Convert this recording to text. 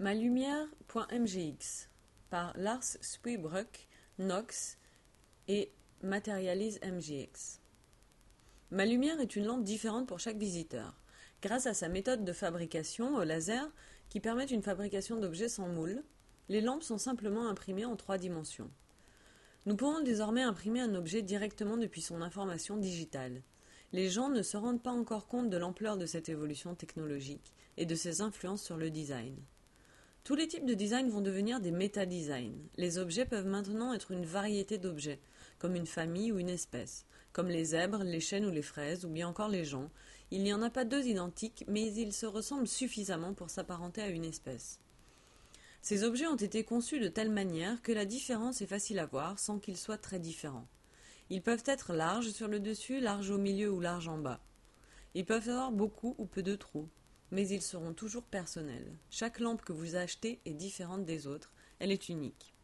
Malumière.mgx par Lars Spuybruck, Nox et Materialise MGX. Ma lumière est une lampe différente pour chaque visiteur. Grâce à sa méthode de fabrication au laser, qui permet une fabrication d'objets sans moule, les lampes sont simplement imprimées en trois dimensions. Nous pouvons désormais imprimer un objet directement depuis son information digitale. Les gens ne se rendent pas encore compte de l'ampleur de cette évolution technologique et de ses influences sur le design. Tous les types de design vont devenir des méta-designs. Les objets peuvent maintenant être une variété d'objets, comme une famille ou une espèce, comme les zèbres, les chênes ou les fraises, ou bien encore les gens. Il n'y en a pas deux identiques, mais ils se ressemblent suffisamment pour s'apparenter à une espèce. Ces objets ont été conçus de telle manière que la différence est facile à voir sans qu'ils soient très différents. Ils peuvent être larges sur le dessus, larges au milieu ou larges en bas. Ils peuvent avoir beaucoup ou peu de trous mais ils seront toujours personnels. Chaque lampe que vous achetez est différente des autres, elle est unique.